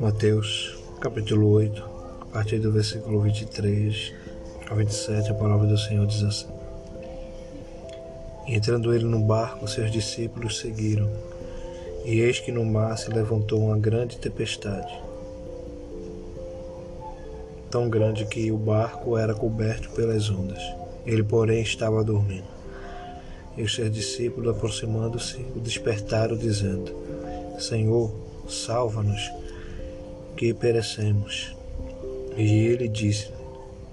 Mateus capítulo 8, a partir do versículo 23 a 27, a palavra do Senhor diz assim: Entrando ele no barco, seus discípulos seguiram, e eis que no mar se levantou uma grande tempestade, tão grande que o barco era coberto pelas ondas. Ele, porém, estava dormindo. E os seus discípulos, aproximando-se, o despertaram, dizendo: Senhor, salva-nos que perecemos. E ele disse: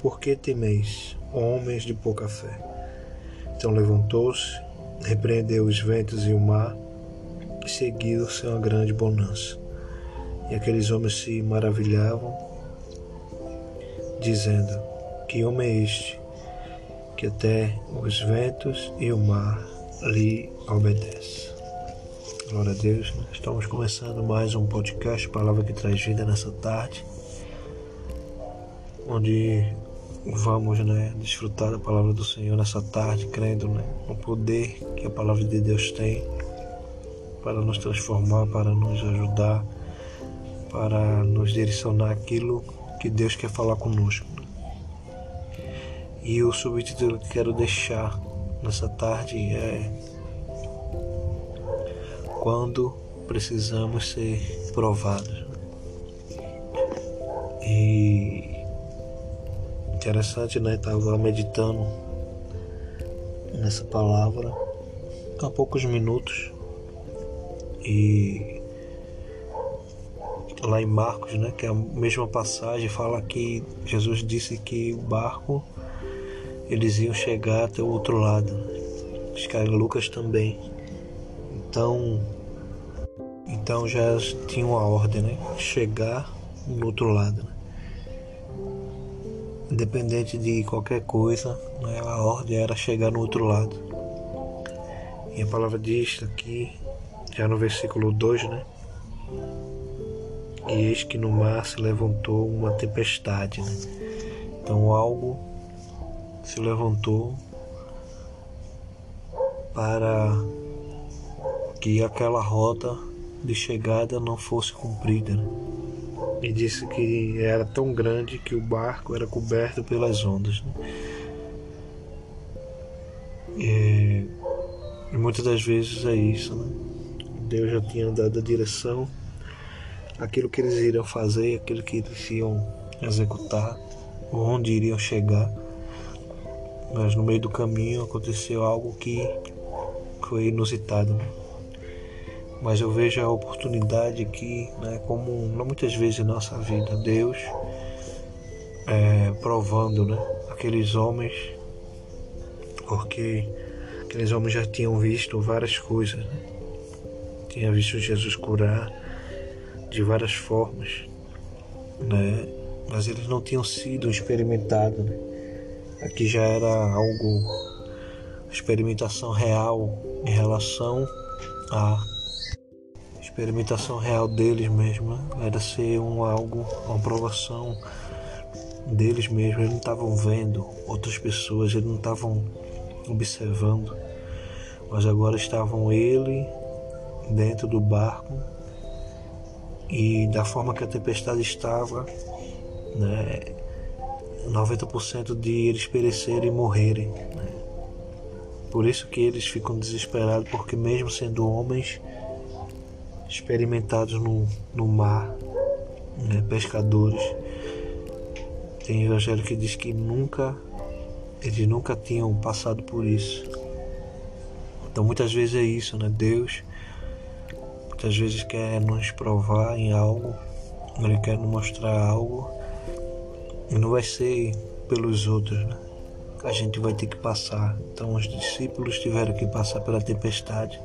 Por que temeis, homens de pouca fé? Então levantou-se, repreendeu os ventos e o mar, e seguiu-se uma grande bonança. E aqueles homens se maravilhavam, dizendo: Que homem é este, que até os ventos e o mar lhe obedecem? Glória a Deus. Estamos começando mais um podcast, Palavra que traz vida nessa tarde, onde vamos né, desfrutar da palavra do Senhor nessa tarde, crendo né, no poder que a palavra de Deus tem para nos transformar, para nos ajudar, para nos direcionar aquilo que Deus quer falar conosco. E o subtítulo que quero deixar nessa tarde é quando precisamos ser provados. E interessante, né? Estava meditando nessa palavra há poucos minutos e lá em Marcos, né, que é a mesma passagem, fala que Jesus disse que o barco eles iam chegar até o outro lado. Que em Lucas também. Então, então já tinha uma ordem, né? Chegar no outro lado. Né? Independente de qualquer coisa, né? a ordem era chegar no outro lado. E a palavra diz aqui, já no versículo 2, né? E eis que no mar se levantou uma tempestade. Né? Então algo se levantou para que aquela rota de chegada não fosse cumprida. Né? E disse que era tão grande que o barco era coberto pelas ondas. Né? E, e muitas das vezes é isso. Né? Deus já tinha dado a direção, aquilo que eles iriam fazer, aquilo que eles iam executar, onde iriam chegar. Mas no meio do caminho aconteceu algo que foi inusitado. Né? mas eu vejo a oportunidade que, né, como muitas vezes em nossa vida, Deus é, provando né, aqueles homens, porque aqueles homens já tinham visto várias coisas, né? visto Jesus curar de várias formas, né? mas eles não tinham sido experimentados. Né? Aqui já era algo, experimentação real em relação a experimentação real deles mesmo, né? era ser um algo, uma provação deles mesmos. Eles não estavam vendo outras pessoas, eles não estavam observando, mas agora estavam ele dentro do barco e da forma que a tempestade estava, né, 90% de eles perecerem e morrerem. Né? Por isso que eles ficam desesperados, porque mesmo sendo homens, experimentados no, no mar, né, pescadores. Tem evangelho que diz que nunca, eles nunca tinham passado por isso. Então muitas vezes é isso, né? Deus muitas vezes quer nos provar em algo, Ele quer nos mostrar algo, e não vai ser pelos outros, né? A gente vai ter que passar. Então os discípulos tiveram que passar pela tempestade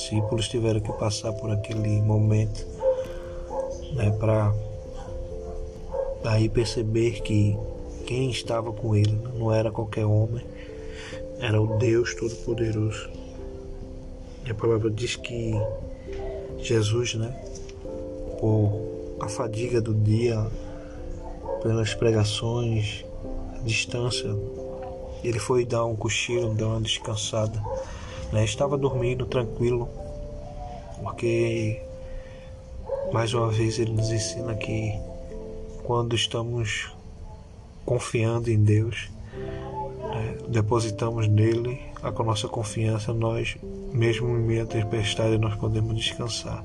discípulos tiveram que passar por aquele momento né, para aí perceber que quem estava com ele não era qualquer homem, era o Deus Todo-Poderoso. E a palavra diz que Jesus, né, por a fadiga do dia, pelas pregações, a distância, ele foi dar um cochilo, dar uma descansada Né? Estava dormindo tranquilo, porque mais uma vez ele nos ensina que quando estamos confiando em Deus, né, depositamos nele a nossa confiança, nós, mesmo em meio à tempestade, nós podemos descansar.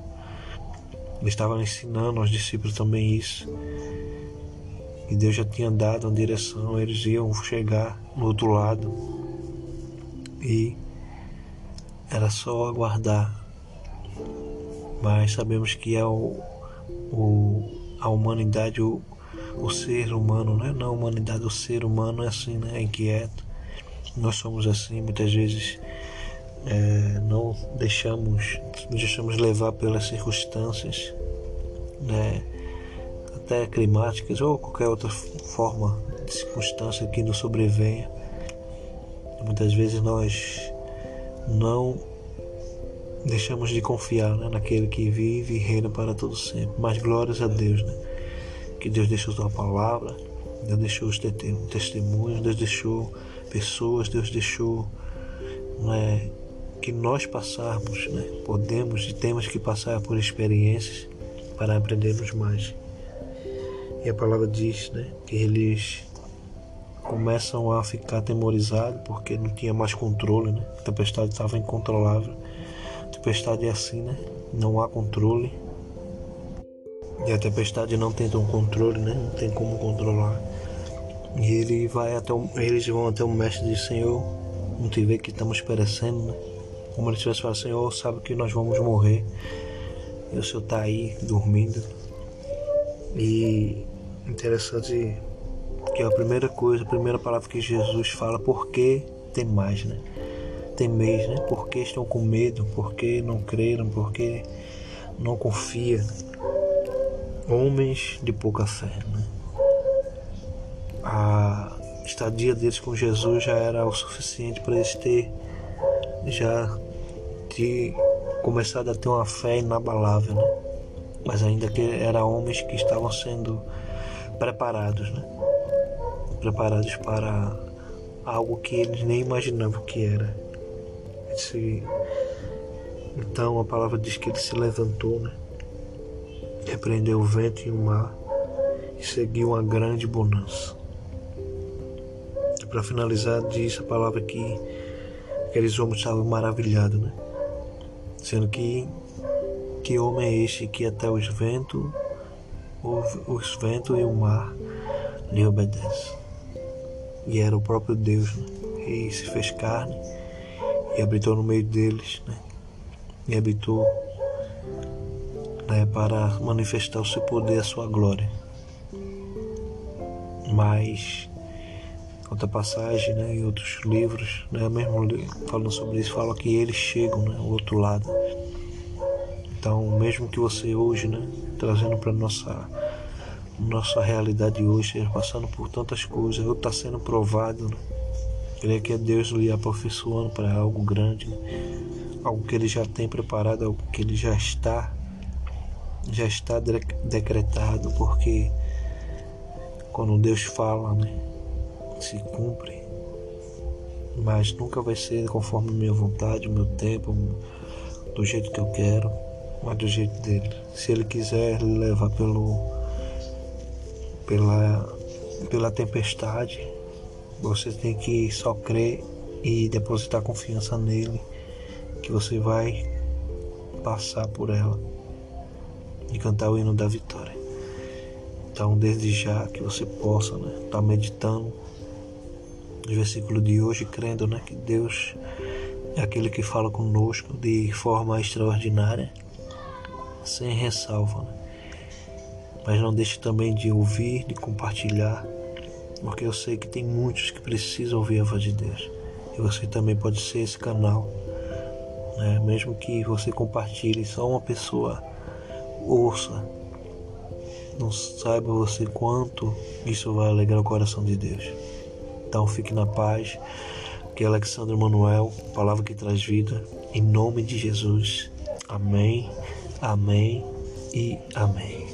Ele estava ensinando aos discípulos também isso. E Deus já tinha dado uma direção, eles iam chegar no outro lado. E era só aguardar. Mas sabemos que é o, o, a humanidade, o, o ser humano, né? não a humanidade, o ser humano é assim, né? é inquieto. Nós somos assim, muitas vezes é, não deixamos, nos deixamos levar pelas circunstâncias, né? Até climáticas ou qualquer outra forma de circunstância que nos sobrevenha. Muitas vezes nós não deixamos de confiar né, naquele que vive e reina para todo sempre. Mas glórias a Deus, né? Que Deus deixou sua palavra, Deus deixou os testemunhos, Deus deixou pessoas, Deus deixou né, que nós passarmos, né? Podemos e temos que passar por experiências para aprendermos mais. E a palavra diz, né, que eles começam a ficar atemorizados porque não tinha mais controle, né? A tempestade estava incontrolável. A tempestade é assim, né? Não há controle. E a tempestade não tem um controle, né? Não tem como controlar. E ele vai até o, eles vão até o mestre e diz, Senhor, não te vê que estamos perecendo, né? Como ele tivesse falado, Senhor, sabe que nós vamos morrer. E o Senhor está aí dormindo. E interessante que é a primeira coisa, a primeira palavra que Jesus fala, por que mais, né? Temeis, né? Por que estão com medo? Por que não creram? Por que não confiam? Homens de pouca fé, né? A estadia deles com Jesus já era o suficiente para eles ter já de começado a ter uma fé inabalável, né? Mas ainda que eram homens que estavam sendo preparados, né? Preparados para algo que eles nem imaginavam que era. Esse... Então a palavra diz que ele se levantou, né? Repreendeu o vento e o mar e seguiu uma grande bonança. Para finalizar, diz a palavra que aqueles homens estavam maravilhados, né? Sendo que que homem é este que até os ventos os ventos e o mar lhe obedecem. E era o próprio Deus, né? E se fez carne e habitou no meio deles, né? E habitou né, para manifestar o seu poder, a sua glória. Mas outra passagem, né, em outros livros, né, mesmo falando sobre isso, fala que eles chegam, né, ao outro lado. Então, mesmo que você hoje, né, trazendo para nossa nossa realidade hoje, passando por tantas coisas, ou está sendo provado, né? creio que é Deus lhe aperfeiçoando para algo grande, né? algo que Ele já tem preparado, algo que Ele já está, já está decretado, porque quando Deus fala, né, se cumpre, mas nunca vai ser conforme minha vontade, meu tempo, do jeito que eu quero, mas do jeito dele. Se Ele quiser levar pelo pela, pela tempestade, você tem que só crer e depositar confiança nele, que você vai passar por ela e cantar o hino da vitória. Então, desde já que você possa estar né, tá meditando no versículo de hoje, crendo né, que Deus é aquele que fala conosco de forma extraordinária, sem ressalva. Né? mas não deixe também de ouvir, de compartilhar, porque eu sei que tem muitos que precisam ouvir a voz de Deus. E você também pode ser esse canal. Né? Mesmo que você compartilhe, só uma pessoa ouça. Não saiba você quanto isso vai alegrar o coração de Deus. Então fique na paz. Que é Alexandre Manuel, palavra que traz vida. Em nome de Jesus. Amém, amém e amém.